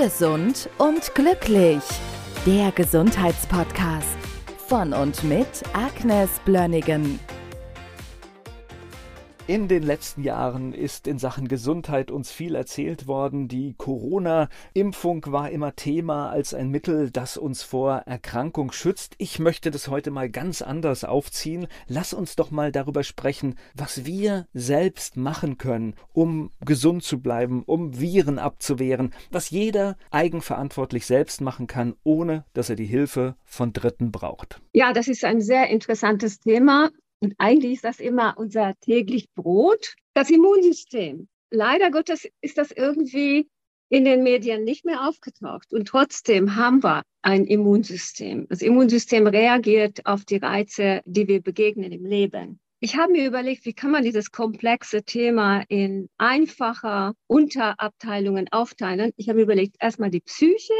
Gesund und glücklich. Der Gesundheitspodcast von und mit Agnes Blönnigan. In den letzten Jahren ist in Sachen Gesundheit uns viel erzählt worden. Die Corona-Impfung war immer Thema als ein Mittel, das uns vor Erkrankung schützt. Ich möchte das heute mal ganz anders aufziehen. Lass uns doch mal darüber sprechen, was wir selbst machen können, um gesund zu bleiben, um Viren abzuwehren, was jeder eigenverantwortlich selbst machen kann, ohne dass er die Hilfe von Dritten braucht. Ja, das ist ein sehr interessantes Thema. Und eigentlich ist das immer unser täglich Brot, das Immunsystem. Leider Gottes ist das irgendwie in den Medien nicht mehr aufgetaucht. Und trotzdem haben wir ein Immunsystem. Das Immunsystem reagiert auf die Reize, die wir begegnen im Leben. Ich habe mir überlegt, wie kann man dieses komplexe Thema in einfacher Unterabteilungen aufteilen. Ich habe mir überlegt, erstmal die Psyche,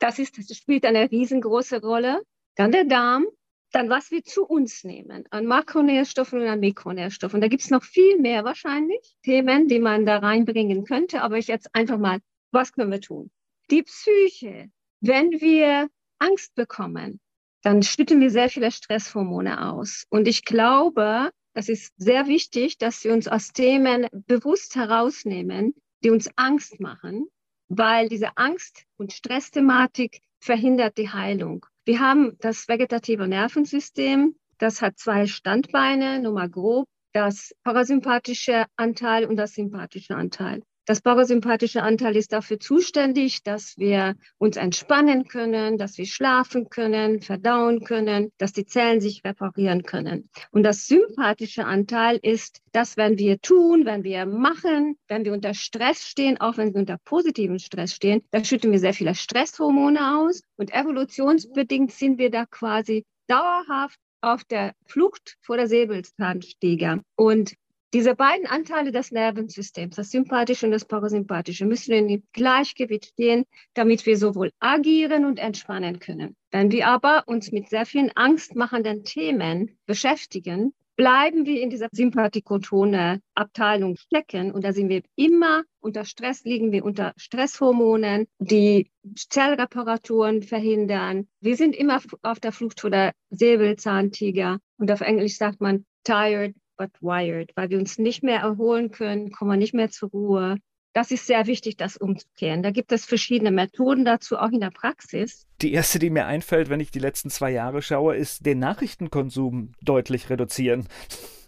das, ist, das spielt eine riesengroße Rolle. Dann der Darm, dann was wir zu uns nehmen an Makronährstoffen und an Mikronährstoffen. Da gibt es noch viel mehr wahrscheinlich Themen, die man da reinbringen könnte. Aber ich jetzt einfach mal, was können wir tun? Die Psyche. Wenn wir Angst bekommen, dann schütten wir sehr viele Stresshormone aus. Und ich glaube, das ist sehr wichtig, dass wir uns aus Themen bewusst herausnehmen, die uns Angst machen, weil diese Angst- und Stressthematik verhindert die Heilung. Wir haben das vegetative Nervensystem, das hat zwei Standbeine, nur mal grob, das parasympathische Anteil und das sympathische Anteil. Das parasympathische Anteil ist dafür zuständig, dass wir uns entspannen können, dass wir schlafen können, verdauen können, dass die Zellen sich reparieren können. Und das sympathische Anteil ist, dass wenn wir tun, wenn wir machen, wenn wir unter Stress stehen, auch wenn wir unter positiven Stress stehen, da schütten wir sehr viele Stresshormone aus. Und evolutionsbedingt sind wir da quasi dauerhaft auf der Flucht vor der Säbelzahntiger. Und diese beiden Anteile des Nervensystems, das sympathische und das parasympathische, müssen in Gleichgewicht stehen, damit wir sowohl agieren und entspannen können. Wenn wir aber uns mit sehr vielen angstmachenden Themen beschäftigen, bleiben wir in dieser sympathikotone Abteilung stecken und da sind wir immer unter Stress, liegen wir unter Stresshormonen, die Zellreparaturen verhindern. Wir sind immer auf der Flucht vor der Säbelzahntiger und auf Englisch sagt man tired, but wired, weil wir uns nicht mehr erholen können, kommen wir nicht mehr zur Ruhe. Das ist sehr wichtig, das umzukehren. Da gibt es verschiedene Methoden dazu, auch in der Praxis. Die erste, die mir einfällt, wenn ich die letzten zwei Jahre schaue, ist den Nachrichtenkonsum deutlich reduzieren.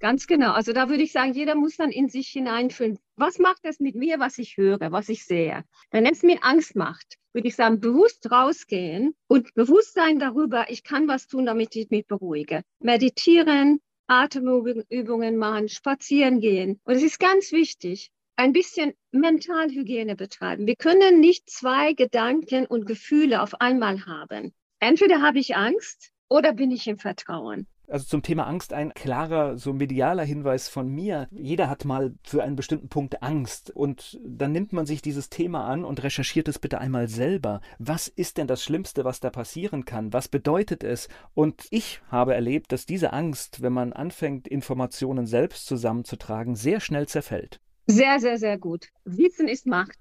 Ganz genau. Also da würde ich sagen, jeder muss dann in sich hineinfühlen, was macht es mit mir, was ich höre, was ich sehe. Wenn es mir Angst macht, würde ich sagen, bewusst rausgehen und Bewusstsein darüber, ich kann was tun, damit ich mich beruhige. Meditieren, Atemübungen machen, spazieren gehen. Und es ist ganz wichtig, ein bisschen Mentalhygiene betreiben. Wir können nicht zwei Gedanken und Gefühle auf einmal haben. Entweder habe ich Angst oder bin ich im Vertrauen. Also zum Thema Angst ein klarer, so medialer Hinweis von mir. Jeder hat mal für einen bestimmten Punkt Angst und dann nimmt man sich dieses Thema an und recherchiert es bitte einmal selber. Was ist denn das Schlimmste, was da passieren kann? Was bedeutet es? Und ich habe erlebt, dass diese Angst, wenn man anfängt, Informationen selbst zusammenzutragen, sehr schnell zerfällt. Sehr, sehr, sehr gut. Wissen ist Macht.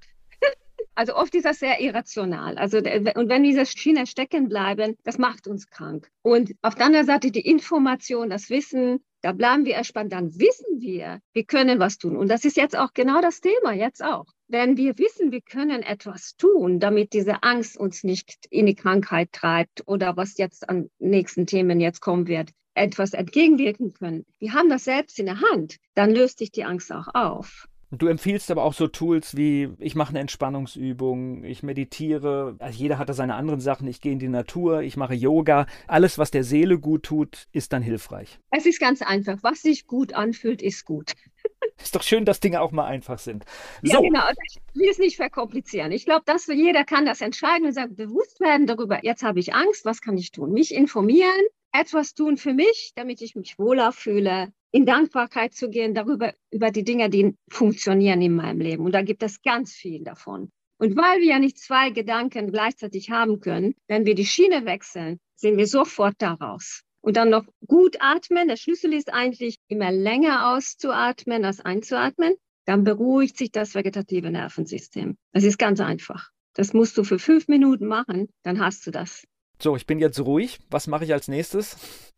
Also oft ist das sehr irrational. Also, und wenn diese Schiene stecken bleiben, das macht uns krank. Und auf der anderen Seite die Information, das Wissen, da bleiben wir erspannt, dann wissen wir, wir können was tun. Und das ist jetzt auch genau das Thema, jetzt auch. Wenn wir wissen, wir können etwas tun, damit diese Angst uns nicht in die Krankheit treibt oder was jetzt an nächsten Themen jetzt kommen wird, etwas entgegenwirken können. Wir haben das selbst in der Hand, dann löst sich die Angst auch auf. Du empfiehlst aber auch so Tools wie, ich mache eine Entspannungsübung, ich meditiere, also jeder hat da seine anderen Sachen, ich gehe in die Natur, ich mache Yoga. Alles, was der Seele gut tut, ist dann hilfreich. Es ist ganz einfach. Was sich gut anfühlt, ist gut. Ist doch schön, dass Dinge auch mal einfach sind. So. Ja, genau. Ich will es nicht verkomplizieren. Ich glaube, dass jeder kann das entscheiden und sagen, bewusst werden darüber, jetzt habe ich Angst, was kann ich tun? Mich informieren, etwas tun für mich, damit ich mich wohler fühle, in Dankbarkeit zu gehen, darüber, über die Dinge, die funktionieren in meinem Leben. Und da gibt es ganz viel davon. Und weil wir ja nicht zwei Gedanken gleichzeitig haben können, wenn wir die Schiene wechseln, sind wir sofort daraus. Und dann noch gut atmen. Der Schlüssel ist eigentlich immer länger auszuatmen als einzuatmen. Dann beruhigt sich das vegetative Nervensystem. Es ist ganz einfach. Das musst du für fünf Minuten machen, dann hast du das. So, ich bin jetzt ruhig. Was mache ich als nächstes?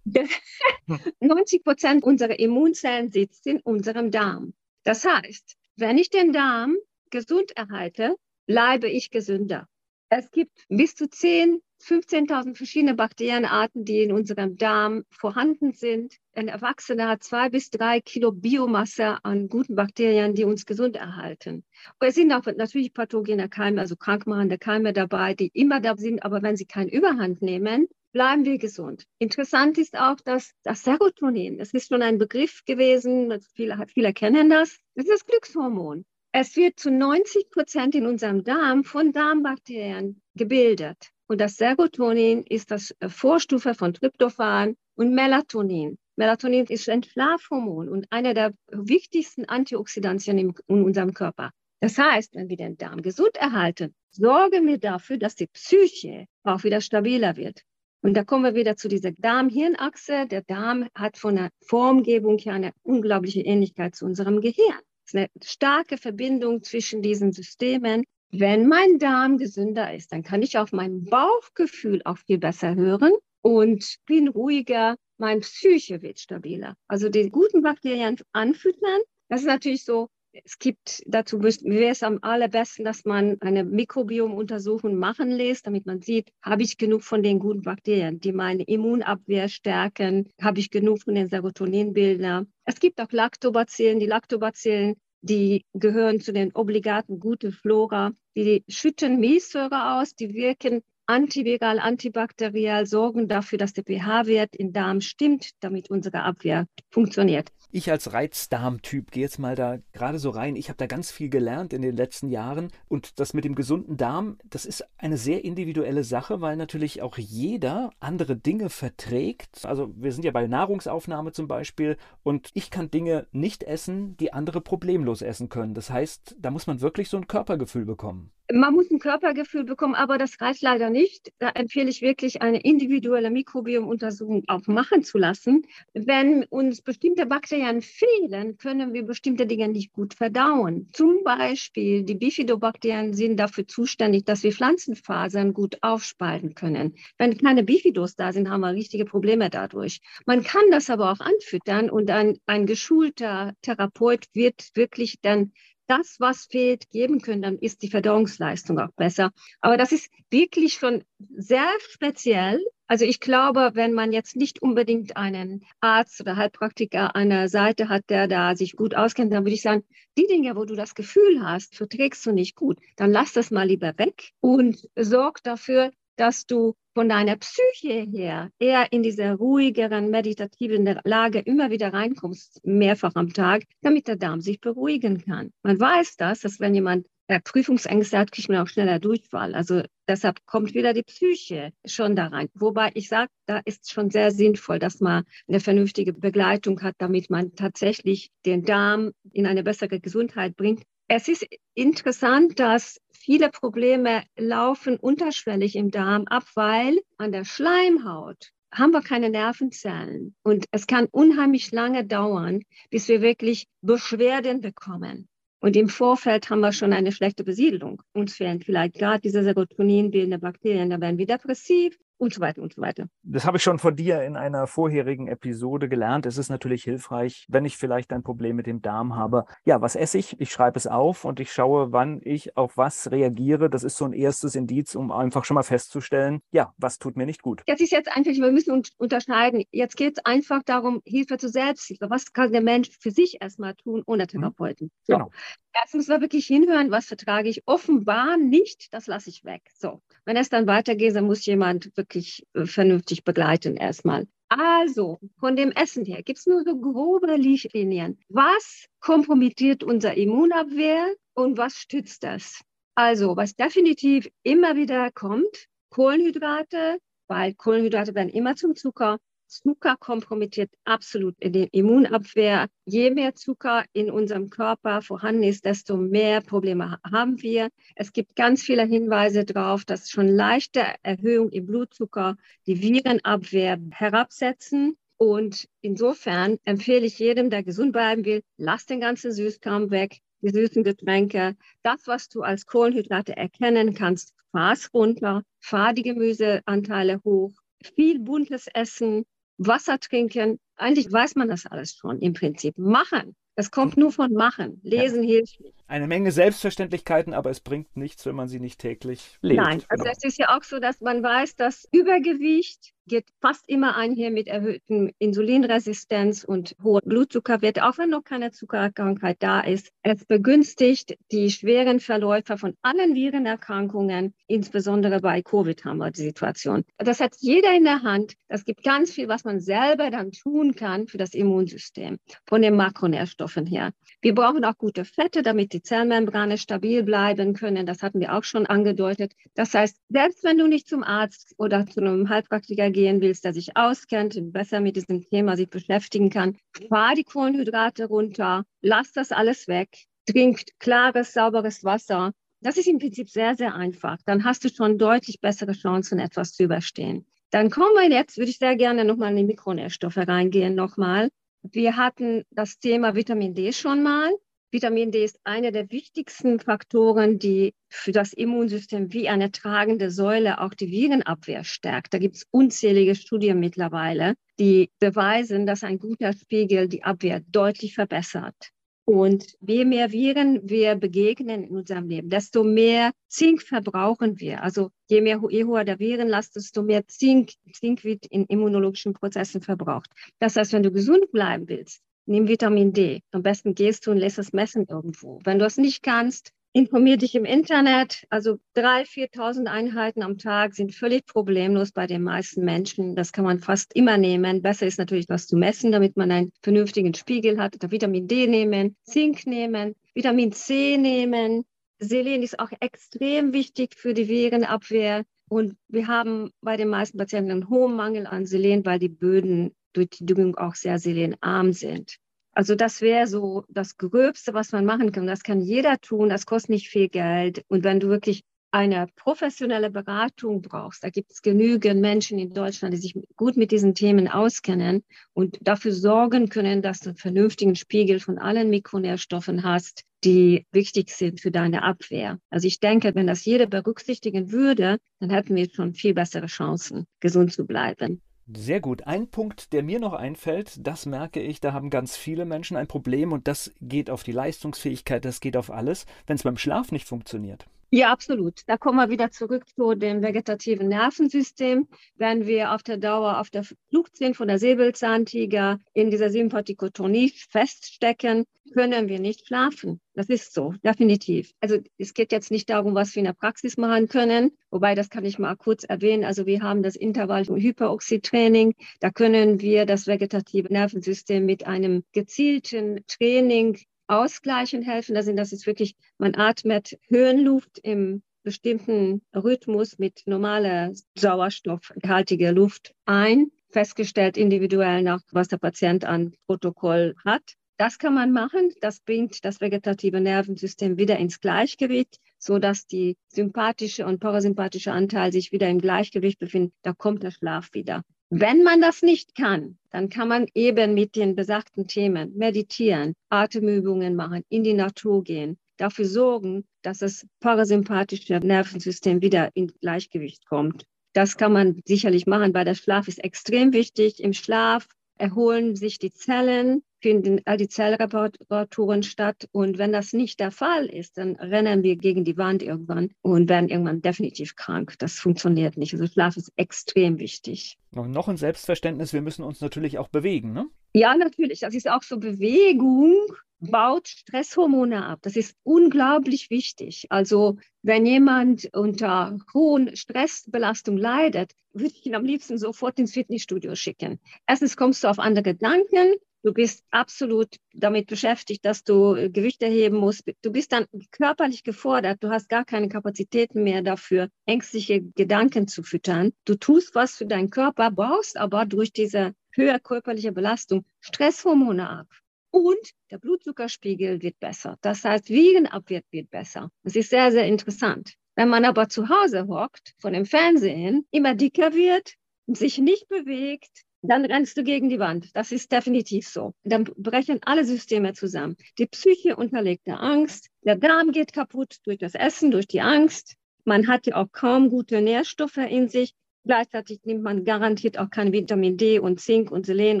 90 Prozent unserer Immunzellen sitzen in unserem Darm. Das heißt, wenn ich den Darm gesund erhalte, bleibe ich gesünder. Es gibt bis zu 10, 15.000 verschiedene Bakterienarten, die in unserem Darm vorhanden sind. Ein Erwachsener hat zwei bis drei Kilo Biomasse an guten Bakterien, die uns gesund erhalten. Und es sind auch natürlich pathogene Keime, also krankmachende Keime dabei, die immer da sind, aber wenn sie keine Überhand nehmen, bleiben wir gesund. Interessant ist auch, dass das Serotonin, das ist schon ein Begriff gewesen, viele, viele kennen das, das ist das Glückshormon. Es wird zu 90 Prozent in unserem Darm von Darmbakterien gebildet. Und das Serotonin ist das äh, Vorstufe von Tryptophan und Melatonin. Melatonin ist ein Schlafhormon und einer der wichtigsten Antioxidantien in unserem Körper. Das heißt, wenn wir den Darm gesund erhalten, sorgen wir dafür, dass die Psyche auch wieder stabiler wird. Und da kommen wir wieder zu dieser Darm-Hirn-Achse. Der Darm hat von der Formgebung her eine unglaubliche Ähnlichkeit zu unserem Gehirn. Ist eine starke Verbindung zwischen diesen Systemen. Wenn mein Darm gesünder ist, dann kann ich auf mein Bauchgefühl auch viel besser hören und bin ruhiger. Mein Psyche wird stabiler. Also die guten Bakterien anfüttern. Das ist natürlich so es gibt dazu, wäre es am allerbesten, dass man eine Mikrobiomuntersuchung machen lässt, damit man sieht, habe ich genug von den guten Bakterien, die meine Immunabwehr stärken, habe ich genug von den Serotoninbildern. Es gibt auch Lactobacillen. Die Lactobacillen, die gehören zu den obligaten guten Flora. Die schütten Milchsäure aus, die wirken antiviral, antibakteriell, sorgen dafür, dass der pH-Wert im Darm stimmt, damit unsere Abwehr funktioniert. Ich als Reizdarm-Typ gehe jetzt mal da gerade so rein. Ich habe da ganz viel gelernt in den letzten Jahren. Und das mit dem gesunden Darm, das ist eine sehr individuelle Sache, weil natürlich auch jeder andere Dinge verträgt. Also wir sind ja bei Nahrungsaufnahme zum Beispiel und ich kann Dinge nicht essen, die andere problemlos essen können. Das heißt, da muss man wirklich so ein Körpergefühl bekommen. Man muss ein Körpergefühl bekommen, aber das reicht leider nicht. Da empfehle ich wirklich eine individuelle Mikrobiomuntersuchung auch machen zu lassen. Wenn uns bestimmte Bakterien fehlen, können wir bestimmte Dinge nicht gut verdauen. Zum Beispiel die Bifidobakterien sind dafür zuständig, dass wir Pflanzenfasern gut aufspalten können. Wenn keine Bifidos da sind, haben wir richtige Probleme dadurch. Man kann das aber auch anfüttern und ein, ein geschulter Therapeut wird wirklich dann das, was fehlt, geben können, dann ist die Verdauungsleistung auch besser. Aber das ist wirklich schon sehr speziell. Also ich glaube, wenn man jetzt nicht unbedingt einen Arzt oder Heilpraktiker an der Seite hat, der da sich gut auskennt, dann würde ich sagen, die Dinge, wo du das Gefühl hast, verträgst du nicht gut, dann lass das mal lieber weg und sorg dafür, dass du von deiner Psyche her eher in diese ruhigeren, meditativen Lage immer wieder reinkommst, mehrfach am Tag, damit der Darm sich beruhigen kann. Man weiß das, dass wenn jemand äh, Prüfungsängste hat, kriegt man auch schneller Durchfall. Also deshalb kommt wieder die Psyche schon da rein. Wobei ich sage, da ist schon sehr sinnvoll, dass man eine vernünftige Begleitung hat, damit man tatsächlich den Darm in eine bessere Gesundheit bringt. Es ist interessant, dass viele Probleme laufen unterschwellig im Darm ab, weil an der Schleimhaut haben wir keine Nervenzellen. Und es kann unheimlich lange dauern, bis wir wirklich Beschwerden bekommen. Und im Vorfeld haben wir schon eine schlechte Besiedelung. Uns fehlen vielleicht gerade diese Serotoninbildende Bakterien, da werden wir depressiv, und so weiter und so weiter. Das habe ich schon von dir in einer vorherigen Episode gelernt. Es ist natürlich hilfreich, wenn ich vielleicht ein Problem mit dem Darm habe. Ja, was esse ich? Ich schreibe es auf und ich schaue, wann ich auf was reagiere. Das ist so ein erstes Indiz, um einfach schon mal festzustellen, ja, was tut mir nicht gut. Das ist jetzt einfach, wir müssen unterscheiden. Jetzt geht es einfach darum, Hilfe zur Selbsthilfe. Was kann der Mensch für sich erstmal tun ohne mhm. Therapeuten? So. Genau. Erst müssen wir wirklich hinhören, was vertrage ich. Offenbar nicht, das lasse ich weg. So. Wenn es dann weitergeht, dann muss jemand wirklich äh, vernünftig begleiten erstmal. Also, von dem Essen her gibt es nur so grobe Richtlinien. Was kompromittiert unser Immunabwehr und was stützt das? Also, was definitiv immer wieder kommt, Kohlenhydrate, weil Kohlenhydrate werden immer zum Zucker. Zucker kompromittiert absolut die Immunabwehr. Je mehr Zucker in unserem Körper vorhanden ist, desto mehr Probleme haben wir. Es gibt ganz viele Hinweise darauf, dass schon leichte Erhöhung im Blutzucker die Virenabwehr herabsetzen. Und insofern empfehle ich jedem, der gesund bleiben will, lass den ganzen Süßkram weg. die süßen Getränke, das, was du als Kohlenhydrate erkennen kannst, fahr's runter, fahr die Gemüseanteile hoch, viel buntes Essen, Wasser trinken. Eigentlich weiß man das alles schon im Prinzip. Machen. Das kommt nur von Machen. Lesen ja. hilft nicht. Eine Menge Selbstverständlichkeiten, aber es bringt nichts, wenn man sie nicht täglich lebt. Nein, also genau. es ist ja auch so, dass man weiß, dass Übergewicht geht fast immer einher mit erhöhtem Insulinresistenz und hoher Blutzuckerwert, auch wenn noch keine Zuckerkrankheit da ist. Es begünstigt die schweren Verläufe von allen Virenerkrankungen, insbesondere bei Covid haben wir die Situation. Das hat jeder in der Hand. Das gibt ganz viel, was man selber dann tun kann für das Immunsystem, von den Makronährstoffen her. Wir brauchen auch gute Fette, damit die Zellmembrane stabil bleiben können. Das hatten wir auch schon angedeutet. Das heißt, selbst wenn du nicht zum Arzt oder zu einem Heilpraktiker gehen willst, der sich auskennt, besser mit diesem Thema sich beschäftigen kann, fahr die Kohlenhydrate runter, lass das alles weg, trink klares, sauberes Wasser. Das ist im Prinzip sehr, sehr einfach. Dann hast du schon deutlich bessere Chancen, etwas zu überstehen. Dann kommen wir jetzt, würde ich sehr gerne nochmal in die Mikronährstoffe reingehen, nochmal. Wir hatten das Thema Vitamin D schon mal. Vitamin D ist einer der wichtigsten Faktoren, die für das Immunsystem wie eine tragende Säule auch die Virenabwehr stärkt. Da gibt es unzählige Studien mittlerweile, die beweisen, dass ein guter Spiegel die Abwehr deutlich verbessert. Und je mehr Viren wir begegnen in unserem Leben, desto mehr Zink verbrauchen wir. Also je mehr je hoher der Virenlast, desto mehr Zink, Zink wird in immunologischen Prozessen verbraucht. Das heißt, wenn du gesund bleiben willst, nimm Vitamin D. Am besten gehst du und lässt es messen irgendwo. Wenn du es nicht kannst, informier dich im Internet. Also 3.000, 4.000 Einheiten am Tag sind völlig problemlos bei den meisten Menschen. Das kann man fast immer nehmen. Besser ist natürlich, was zu messen, damit man einen vernünftigen Spiegel hat. Oder Vitamin D nehmen, Zink nehmen, Vitamin C nehmen. Selen ist auch extrem wichtig für die Virenabwehr. Und wir haben bei den meisten Patienten einen hohen Mangel an Selen, weil die Böden durch die Düngung auch sehr selenarm sind. Also das wäre so das Gröbste, was man machen kann. Das kann jeder tun, das kostet nicht viel Geld. Und wenn du wirklich eine professionelle Beratung brauchst, da gibt es genügend Menschen in Deutschland, die sich gut mit diesen Themen auskennen und dafür sorgen können, dass du einen vernünftigen Spiegel von allen Mikronährstoffen hast, die wichtig sind für deine Abwehr. Also ich denke, wenn das jeder berücksichtigen würde, dann hätten wir schon viel bessere Chancen, gesund zu bleiben. Sehr gut. Ein Punkt, der mir noch einfällt, das merke ich, da haben ganz viele Menschen ein Problem und das geht auf die Leistungsfähigkeit, das geht auf alles, wenn es beim Schlaf nicht funktioniert. Ja, absolut. Da kommen wir wieder zurück zu dem vegetativen Nervensystem. Wenn wir auf der Dauer auf der Flucht sind von der Säbelzahntiger in dieser Sympathikotonie feststecken, können wir nicht schlafen. Das ist so, definitiv. Also es geht jetzt nicht darum, was wir in der Praxis machen können, wobei das kann ich mal kurz erwähnen. Also wir haben das Intervall-Hyperoxy-Training. Da können wir das vegetative Nervensystem mit einem gezielten Training ausgleichen helfen. Da sind das ist wirklich, man atmet Höhenluft im bestimmten Rhythmus mit normaler sauerstoffhaltiger Luft ein, festgestellt individuell nach, was der Patient an Protokoll hat. Das kann man machen. Das bringt das vegetative Nervensystem wieder ins Gleichgewicht, so dass die sympathische und parasympathische Anteil sich wieder im Gleichgewicht befinden. Da kommt der Schlaf wieder. Wenn man das nicht kann, dann kann man eben mit den besagten Themen meditieren, Atemübungen machen, in die Natur gehen, dafür sorgen, dass das parasympathische Nervensystem wieder in Gleichgewicht kommt. Das kann man sicherlich machen, weil der Schlaf ist extrem wichtig. Im Schlaf erholen sich die Zellen, finden all die Zellreparaturen statt. Und wenn das nicht der Fall ist, dann rennen wir gegen die Wand irgendwann und werden irgendwann definitiv krank. Das funktioniert nicht. Also Schlaf ist extrem wichtig. Und noch ein Selbstverständnis, wir müssen uns natürlich auch bewegen, ne? Ja, natürlich. Das ist auch so Bewegung baut Stresshormone ab. Das ist unglaublich wichtig. Also wenn jemand unter hohen Stressbelastung leidet, würde ich ihn am liebsten sofort ins Fitnessstudio schicken. Erstens kommst du auf andere Gedanken. Du bist absolut damit beschäftigt, dass du Gewichte heben musst. Du bist dann körperlich gefordert. Du hast gar keine Kapazitäten mehr dafür, ängstliche Gedanken zu füttern. Du tust was für deinen Körper, baust aber durch diese höhere körperliche Belastung Stresshormone ab und der Blutzuckerspiegel wird besser. Das heißt, Wiegenabwehr wird besser. Das ist sehr, sehr interessant. Wenn man aber zu Hause hockt, von dem Fernsehen, immer dicker wird, sich nicht bewegt, dann rennst du gegen die Wand. Das ist definitiv so. Dann brechen alle Systeme zusammen. Die Psyche unterlegt der Angst, der Darm geht kaputt durch das Essen, durch die Angst. Man hat ja auch kaum gute Nährstoffe in sich. Gleichzeitig nimmt man garantiert auch kein Vitamin D und Zink und Selen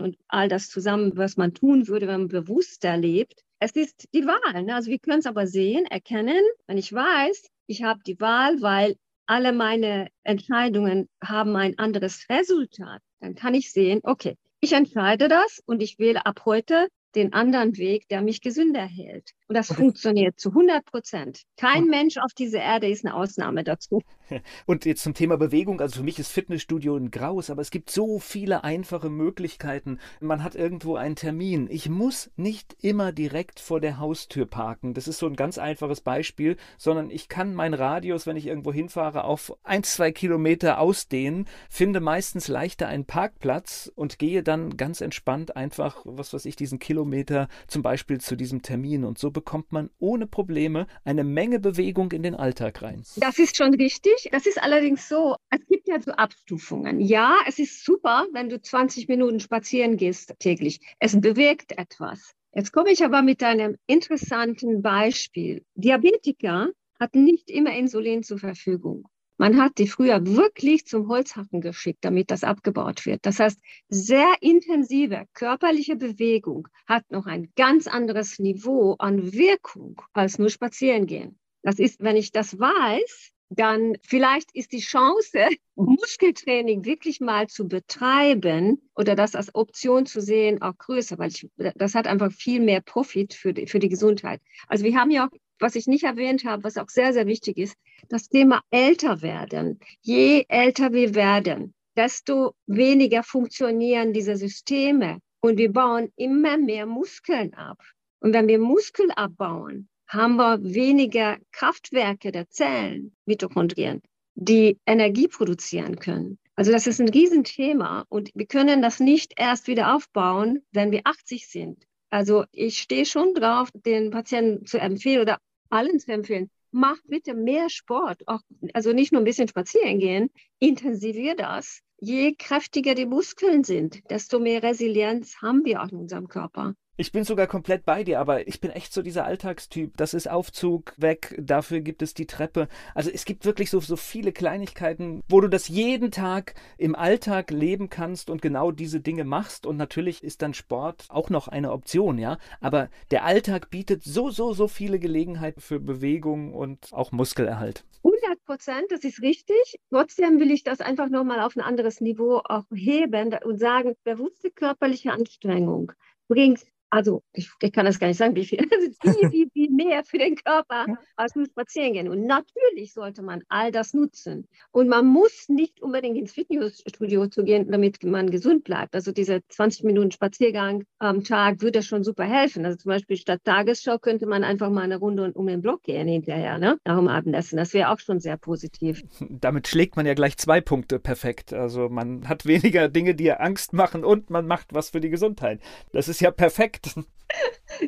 und all das zusammen, was man tun würde, wenn man bewusster lebt. Es ist die Wahl. Ne? Also wir können es aber sehen, erkennen, wenn ich weiß, ich habe die Wahl, weil alle meine Entscheidungen haben ein anderes Resultat, dann kann ich sehen, okay, ich entscheide das und ich wähle ab heute den anderen Weg, der mich gesünder hält. Und das funktioniert zu 100 Prozent. Kein Mensch auf dieser Erde ist eine Ausnahme dazu. Und jetzt zum Thema Bewegung. Also für mich ist Fitnessstudio ein Graus, aber es gibt so viele einfache Möglichkeiten. Man hat irgendwo einen Termin. Ich muss nicht immer direkt vor der Haustür parken. Das ist so ein ganz einfaches Beispiel, sondern ich kann meinen Radius, wenn ich irgendwo hinfahre, auf ein, zwei Kilometer ausdehnen, finde meistens leichter einen Parkplatz und gehe dann ganz entspannt einfach, was weiß ich, diesen Kilometer zum Beispiel zu diesem Termin. Und so bekommt man ohne Probleme eine Menge Bewegung in den Alltag rein. Das ist schon richtig. Das ist allerdings so, es gibt ja so Abstufungen. Ja, es ist super, wenn du 20 Minuten spazieren gehst täglich. Es bewegt etwas. Jetzt komme ich aber mit einem interessanten Beispiel. Diabetiker hatten nicht immer Insulin zur Verfügung. Man hat die früher wirklich zum Holzhacken geschickt, damit das abgebaut wird. Das heißt, sehr intensive körperliche Bewegung hat noch ein ganz anderes Niveau an Wirkung als nur spazieren gehen. Das ist, wenn ich das weiß, dann vielleicht ist die Chance, Muskeltraining wirklich mal zu betreiben oder das als Option zu sehen, auch größer, weil ich, das hat einfach viel mehr Profit für die, für die Gesundheit. Also wir haben ja auch, was ich nicht erwähnt habe, was auch sehr, sehr wichtig ist, das Thema älter werden. Je älter wir werden, desto weniger funktionieren diese Systeme und wir bauen immer mehr Muskeln ab. Und wenn wir Muskel abbauen, haben wir weniger Kraftwerke der Zellen, Mitochondrien, die Energie produzieren können. Also das ist ein Riesenthema und wir können das nicht erst wieder aufbauen, wenn wir 80 sind. Also ich stehe schon drauf, den Patienten zu empfehlen oder allen zu empfehlen, mach bitte mehr Sport, auch, also nicht nur ein bisschen spazieren gehen, intensivier das. Je kräftiger die Muskeln sind, desto mehr Resilienz haben wir auch in unserem Körper. Ich bin sogar komplett bei dir, aber ich bin echt so dieser Alltagstyp. Das ist Aufzug weg, dafür gibt es die Treppe. Also es gibt wirklich so, so viele Kleinigkeiten, wo du das jeden Tag im Alltag leben kannst und genau diese Dinge machst. Und natürlich ist dann Sport auch noch eine Option, ja. Aber der Alltag bietet so, so, so viele Gelegenheiten für Bewegung und auch Muskelerhalt. 100 Prozent, das ist richtig. Trotzdem will ich das einfach nochmal auf ein anderes Niveau auch heben und sagen, bewusste körperliche Anstrengung bringt also ich, ich, kann das gar nicht sagen, wie viel, also viel, viel, viel mehr für den Körper als nur spazieren gehen. Und natürlich sollte man all das nutzen. Und man muss nicht unbedingt ins Fitnessstudio zu gehen, damit man gesund bleibt. Also diese 20 Minuten Spaziergang am Tag würde schon super helfen. Also zum Beispiel statt Tagesschau könnte man einfach mal eine Runde um den Block gehen hinterher, ne? nach dem Abendessen. Das wäre auch schon sehr positiv. Damit schlägt man ja gleich zwei Punkte perfekt. Also man hat weniger Dinge, die Angst machen und man macht was für die Gesundheit. Das ist ja perfekt.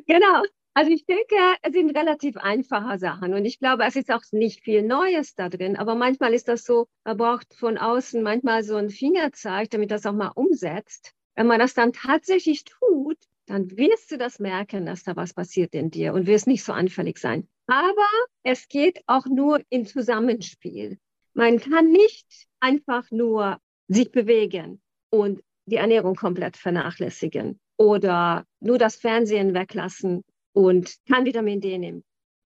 Genau. Also ich denke, es sind relativ einfache Sachen und ich glaube, es ist auch nicht viel Neues da drin, aber manchmal ist das so, man braucht von außen manchmal so einen Fingerzeig, damit das auch mal umsetzt. Wenn man das dann tatsächlich tut, dann wirst du das merken, dass da was passiert in dir und wirst nicht so anfällig sein. Aber es geht auch nur im Zusammenspiel. Man kann nicht einfach nur sich bewegen und die Ernährung komplett vernachlässigen oder nur das Fernsehen weglassen und kein Vitamin D nehmen.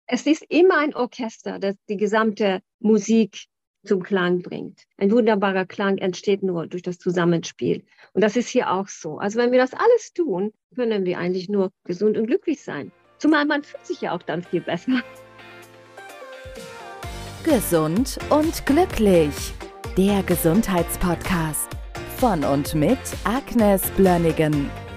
Es ist immer ein Orchester, das die gesamte Musik zum Klang bringt. Ein wunderbarer Klang entsteht nur durch das Zusammenspiel. Und das ist hier auch so. Also wenn wir das alles tun, können wir eigentlich nur gesund und glücklich sein. Zumal man fühlt sich ja auch dann viel besser. Gesund und glücklich. Der Gesundheitspodcast von und mit Agnes Blönnigan.